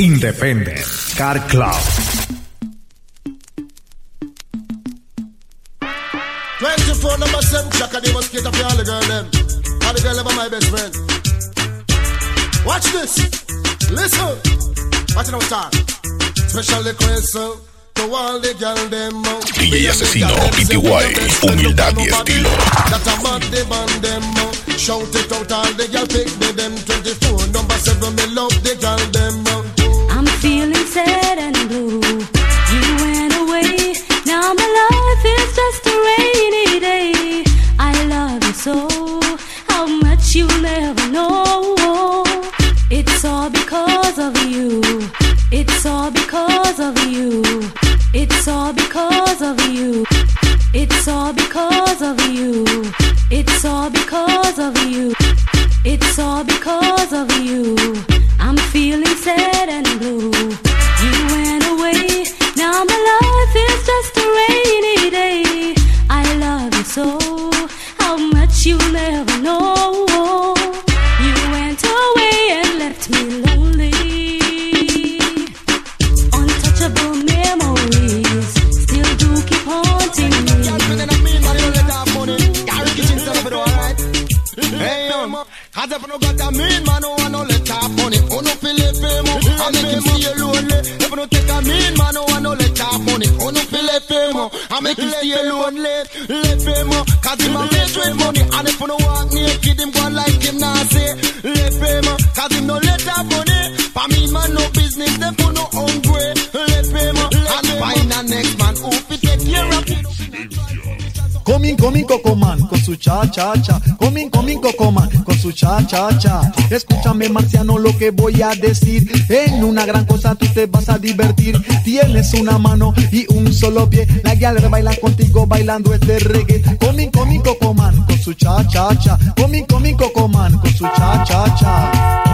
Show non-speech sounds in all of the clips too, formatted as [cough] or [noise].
Independent Car Club. 24 number 7 track and they must get up for all the girl them. All the girl ever my best friend. Watch this. Listen. Watch it start. Special request to all the girl them. uh, DJ Asesino, them PTY, humildad y estilo. That a mad the band them. uh, Shout it out all the girl pick me them. 24 number 7 me love the girl them. Feeling sad and blue. You went away. Now my life is just a rainy day. I love you so. How much you never know. It's all because of you. It's all because of you. It's all because of you. It's all because of you. It's all because of you. It's all because of you. I'm feeling sad and blue. Make him stay lonely. Let fame, cause him a rich with money. And if you no walk naked, him go like him now say. Let fame, cause him no let off money. For me, man, no business, them for no hungry. Coming, Cocoman con su cha cha cha. Coming, coming Cocoman con su cha cha cha. Escúchame marciano lo que voy a decir. En una gran cosa tú te vas a divertir. Tienes una mano y un solo pie. La guial baila contigo bailando este reggae. Coming, coming Cocoman con su cha cha cha. Coming, coming Cocoman con su cha cha cha.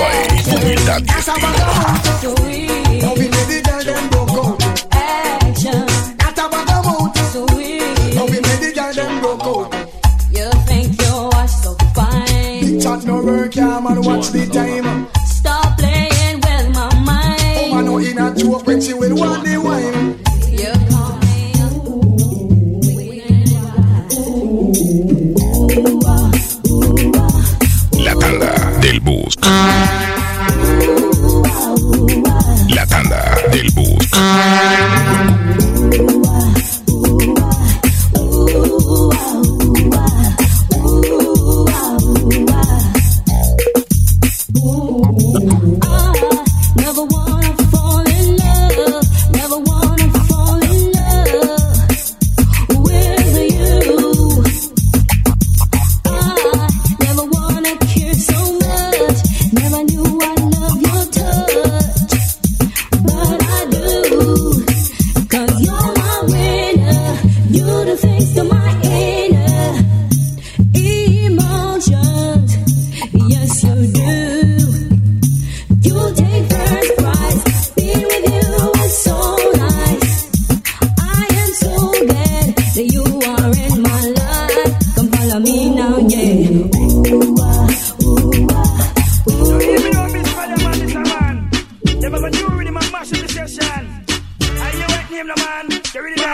Out. That's how I go out. Now we make the girl them broke out. You think you are so fine. Big chat no work, yeah, man. Watch the time.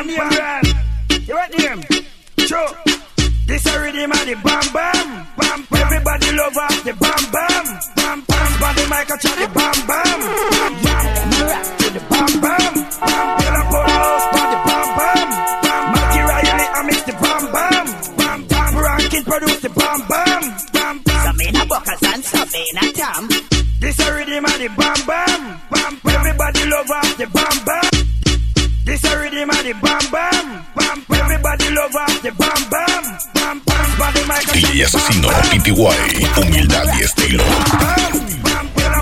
Really not. You name? Sure. This a rhythm and the bam bam, bam bam. Everybody love off the bam bam, bam bam. Body mic chat the bam bam, bam bam bam, bam bam. Everybody love the bam bam, bam bam. Body mic. DJ Asesino, humildad y estilo. Bam bam,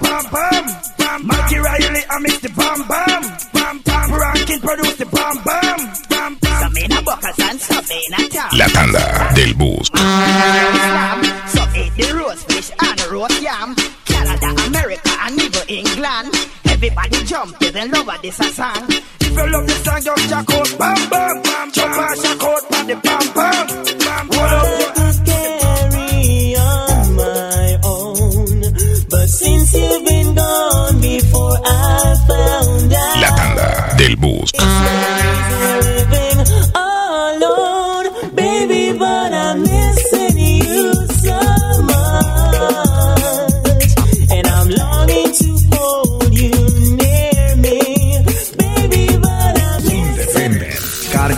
bam bam bam. Mikey Riley, I mix the bam bam, bam bam. Produce the bam bam, bam bam. La tanda del bus. Eat the roast fish and roast yam. Canada, America, and even England. Everybody jump, love this song. Roll up the song, just jack out, bam, bam, bam, jump and shack out.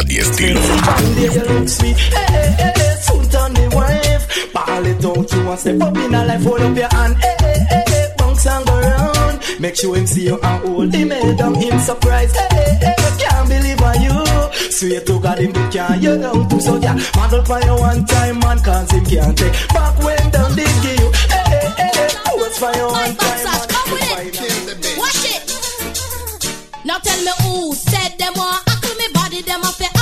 calidad y estilo. Make sure him see you and hold him head down, him surprised. Hey, hey, hey, can't believe on you. Swear to God, him can't you down too. So yeah, model for you one time, man, cause him can't take back when down they give you. Hey, hey, hey, hey, pose for you one time, man. Come with it, wash it. Now tell me who said them want vida é uma ferramenta.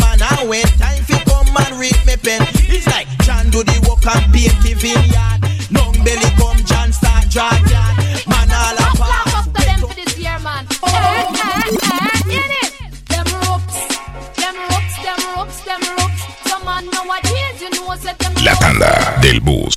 man I went. Time fi come and read me pen. It's like John do the work and the vineyard. Long belly come John start yard. Man all. Clap them for this year, man. Oh. It. Them ropes, them ropes, them ropes, them ropes. Some man nowadays, you know, set them. La tanda del bus.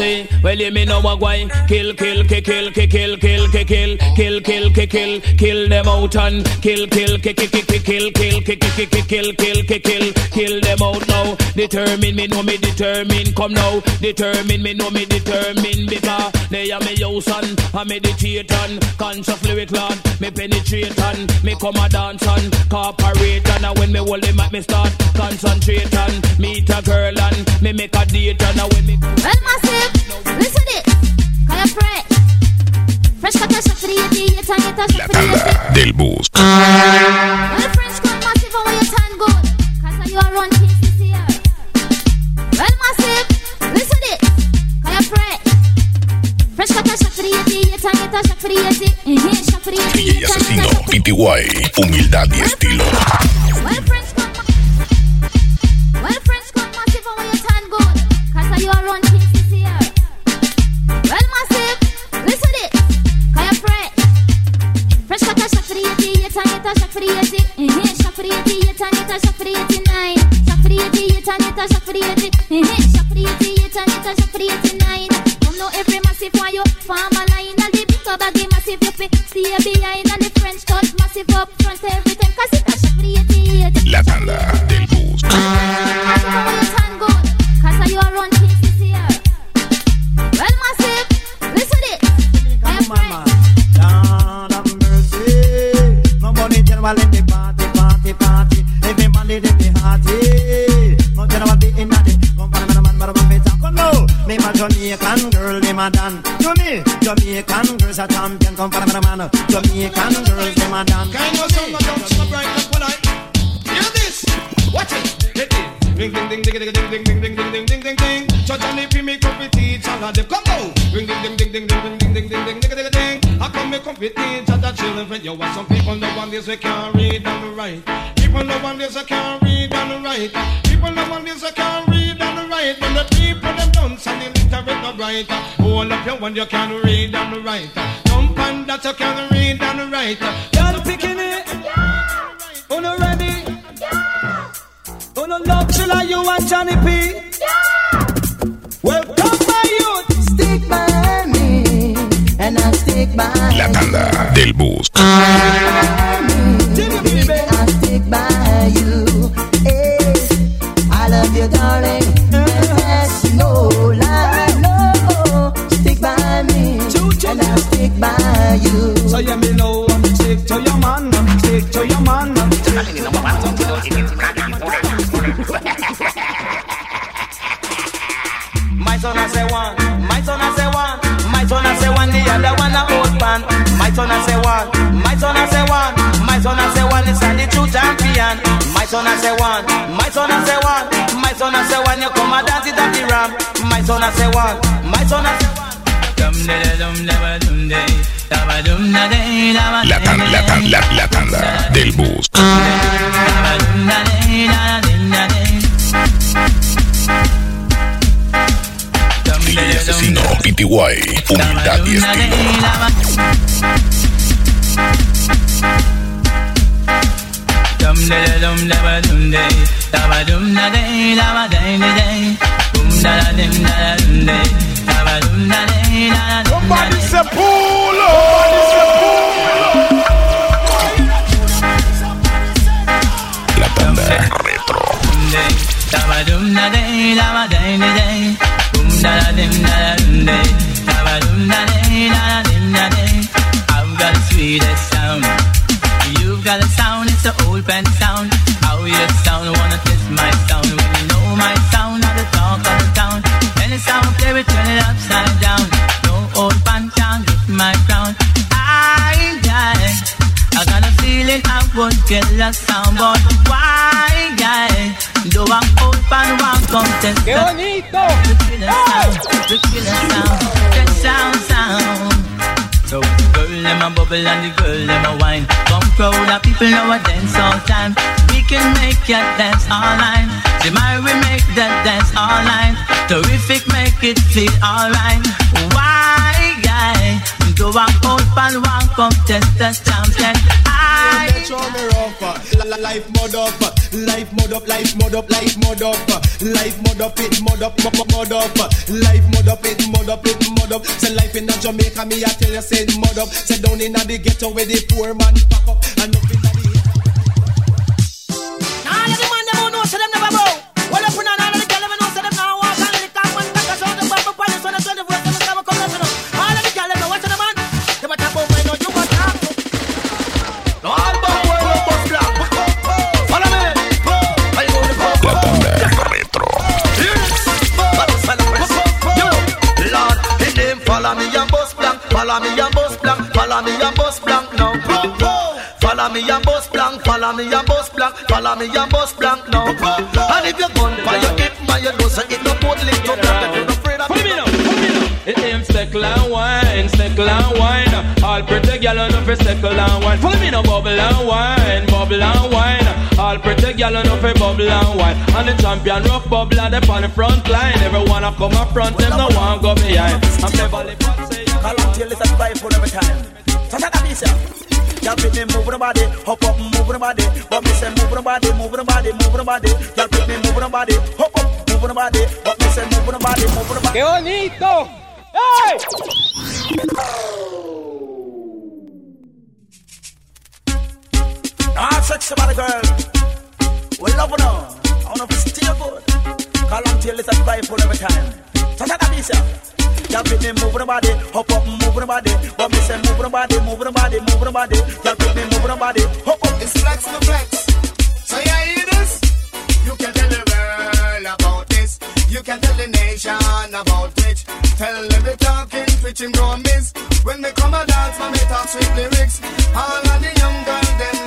mercy. Well, you me know what why. Kill, kill, kill, kill, kill, kill, kill, kill, kill, kill, kill, kill, kill, kill them out and kill, kill, kill, kill, kill, kill, kill, kill, kill, kill, kill, kill, kill, kill, them out now. Determine me, know me determine. Come now. Determine me, know me determine. Because they are me house and I meditate and conscious lyric land. Me penetrate and me come a dance and corporate and when me hold them at me start concentrate and meet a girl and me make a date and when me Well, massive, Listen it. Call your friend. Fresh free it La tanda del bus. All massive you are. Well, massive. Listen it. Call your friend. Fresh a free Asesino, PTY. Humildad y estilo. Well, madam, madam, madam, madam, come now. Name a Jamaican girl, name a Dan. You me, Jamaican girls are champion. Come for madam, man. Jamaican girls, name a Dan. Can you see? Don't stop right now, polite. Hear this? Watch it. Let it. Ding ding ding ding ding ding ding ding ding ding ding ding ding. Church and if make up with teach all of them come out. Ding ding ding ding ding ding ding ding ding ding ding ding ding. I come make up with teach all the children friend. You want some people no one this we can't read and write. People no one this we can't read and write. People no one this we can't read and write. When the people them and the literate no write. All of you when you can't read and write. Jump on that you can't read and write. Y'all picking it? Uno ready? Uno love chilla you and Johnny P? Welcome my youth. Stick by me, and I stick by La tanda del bus. Son I say one, my son I say one, my son I say one, you come and dance it at the ram. My son I say one, my son I say one. La, tan, la, tan, la, la tanda del bus. DJ asesino, PTY, humildad y estilo. dum da da dum da ba dum da ba dum da da ba da da da da da dum da dum da da. Somebody pull up. La ba dum da da da da dum da da. I've got the sweetest sound. You've got a sound pen sound. How you sound, wanna test my sound. When you know my sound, I'm the talk of the town. Any sound, play it, turn it upside down. No old pan can get my crown. I die. I got a feeling I would get lost sound, but why, guy? Do I hold pan one contest? ¡Qué bonito! The killer sound, the killer sound, the sound, sound. Them a bubble and the girl them a wine. Come crowd of people now a dance all time. We can make your dance all night. The we make that dance all night. Terrific, make it feel alright. Why, guy? Do I hold pan one contest the champion? You me rough. uh, Life mud up, uh, life mud up, life mud up, life mud up, uh, life mud up, it mud up, mud up, uh, life mud up, it mud up, it mud up. Say life in a Jamaica, me I tell you, say mud up. Say down in the ghetto where the poor man pack up, and up follow me and bust blank, follow me and bust blank now. Follow me and bust blank, follow me and bust blank, follow me and bust blank now. And if you're gun by your hip, by your nose, it no put link to blank. If you're afraid of It aim steckle and wine, steckle and wine. All pretty gyal on fi steckle and wine. Follow me no bubble and wine, bubble and wine. All pretty gyal on fi bubble and wine. And the champion rough bubble and they on the front line. Everyone a come up front, them no one go behind. I'm say Call till it's a full every time. So take a piece. Y'all pick me move the body, hop up, move the body. But me say move the body, move the body, move the body. Y'all pick me move the body, hop up, move the body. But me say move the body, move the body. ¡Qué bonito! ¡Hey! Ah, sexy body girl. We love now. I wanna be still good. Call till it's a full every time. Take a piece, yeah. Y'all pick me the body, hop up, move the body. But me say the body, the body, the body. Y'all pick me the body, hop up. It's flex my flex. So you hear this? You can tell the world about this. You can tell the nation about Twitch. Tell them the talking, Twitch him miss. When they come a dance, man, they talk sweet lyrics. All of the young girls, them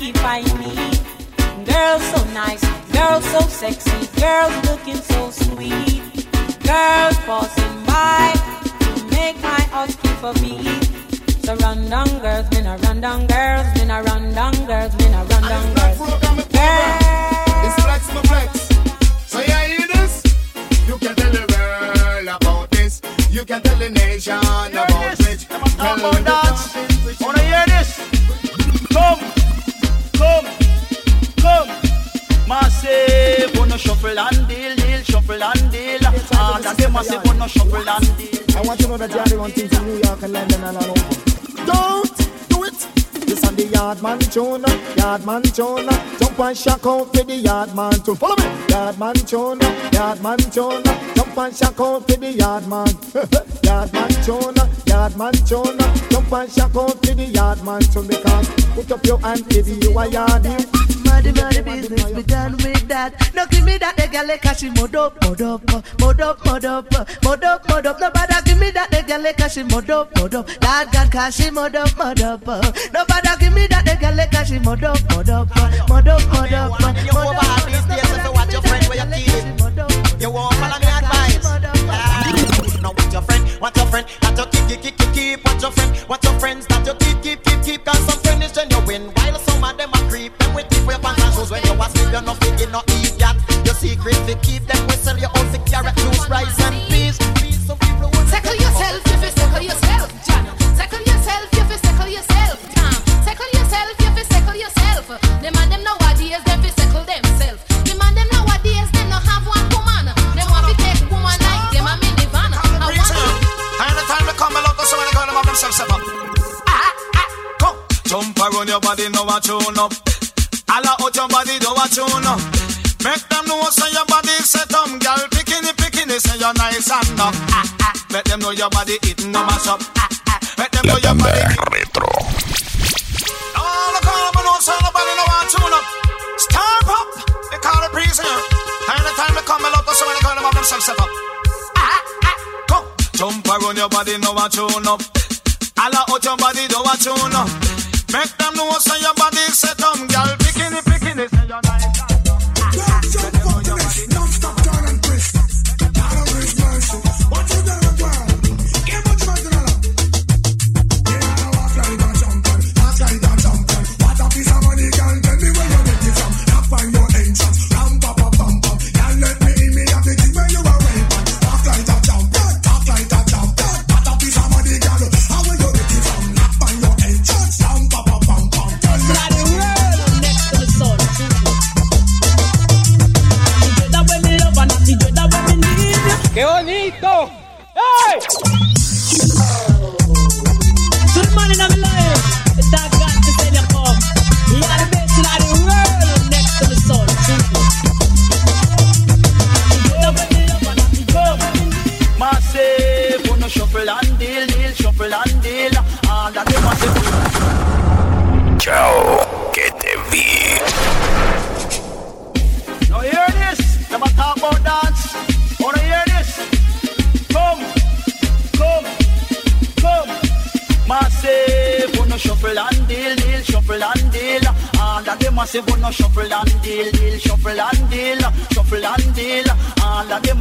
keep I neat. Girls so nice, girls so sexy, girls looking so sweet. Girls passing by to make my heart keep a beat. So run down girls, men a run down girls, men a run down girls, men a run down girls. It's flex my flex. So you hear this? You can tell the world about this. You can tell the nation about Twitch. Tell shuffle and deal, deal, shuffle and deal. Ah, that's the massive, wanna shuffle and deal. I want you to know that you're the one thing from New York and London and all over. Don't do it. This on the yard man tune, yard man tune. Jump and shock out for the yard man tune. Follow me. Yard man tune, yard man tune. Jump and shock out for the yard man. [laughs] yard man tune, yard man tune. Jump and shock out for the yard man tune because put up your hand if you a yardie. Muddy, muddy business, be done with that. No give me that, the girl like she mod up, mod up, mod up, mod up, mod up, mod up. Nobody give me that, the girl like she mod up, mod up. Lord God, cause she mod up, mod up. Nobody give me that, the girl like she mod up, mod up, mod up, mod up, mod You these days, so watch your friend where you keep. You won't follow me advice. Ah, Now watch your friend, watch your friend, that you keep, keep, keep, keep, keep. Watch your friend, watch your friends, that you keep, keep, keep, keep. Cause some you're not thinking, no idiot. Your secret to keep them, we up. All out your body, do a tune up. Make them know say your body set up, girl.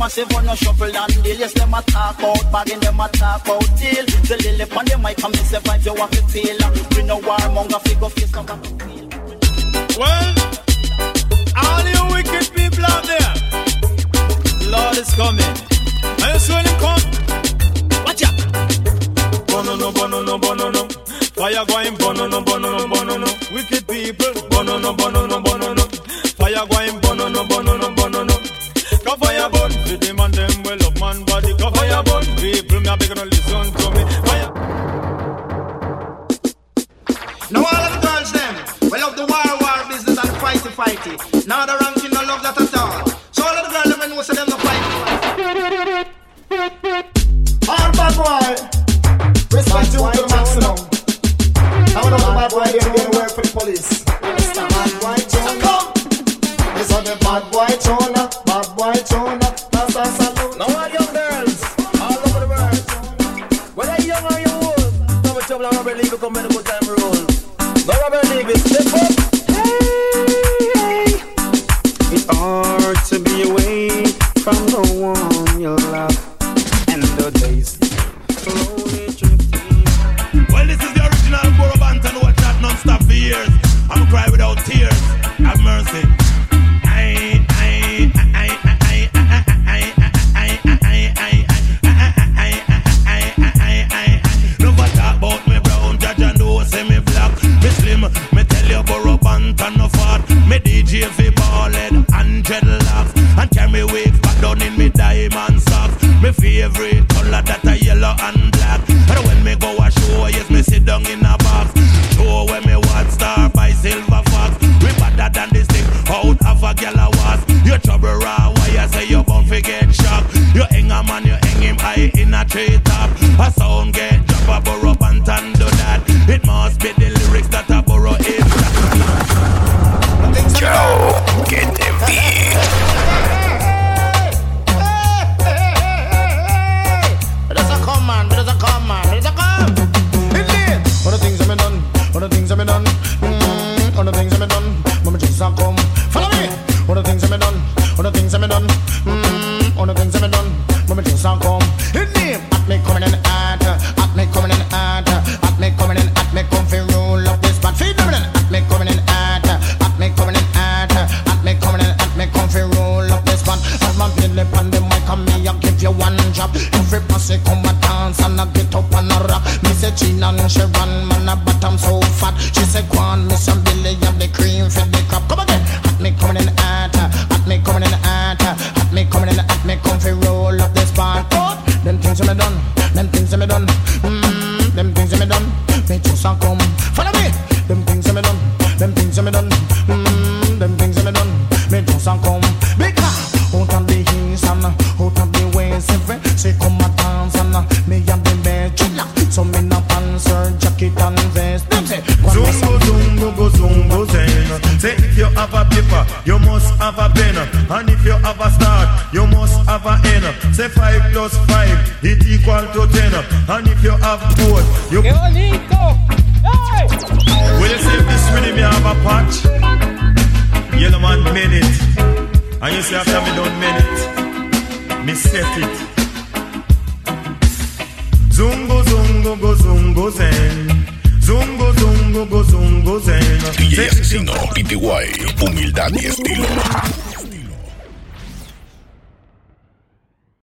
All of them massive, wanna shuffle and deal. Yes, them a talk about bagging, them a talk about deal. The lily on the mic, come and say vibes you want to feel. Bring no warmonger, figure face, come back. Well, all you wicked people out there, Lord is coming. You see when him come? Watch out. Bono no, bono no, bono no. Fire going, bono no, bono no, bono no. Wicked people, bono no, bono no, bono no. Fire going, bono no, bono no, bono no. Go fire this on the bad boy Jonah, bad boy Jonah. Dreadlocks and carry wig back down in me diamond socks. Me favorite color that a yellow and black. And when me go a show, yes me sit down in a box. Show when me watch star by silver fox. We better than this thing out of a gal a was. You trouble raw, why you say you bound fi get shocked? You hang a man, you hang him high in a tree of and out of the west, every she come a dance and me and the bed. So me no pants or jacket and vest. Them say, go on, miss Zungo, zungo, go, zungo, zen. Say if you have a paper, you must have a pen. And if you have a start, you must have a end. Say five plus five, it equal to ten. And if you have both, you... ¡Qué bonito! ¡Hey! Will you say this rhythm you have a patch? Yellow man mean it. And you say after me done mean it. Me set it. Zungo, zungo, go, zungo, zen. Zungo, zungo, go, zungo, zen. DJ Asesino, PTY, humildad y estilo.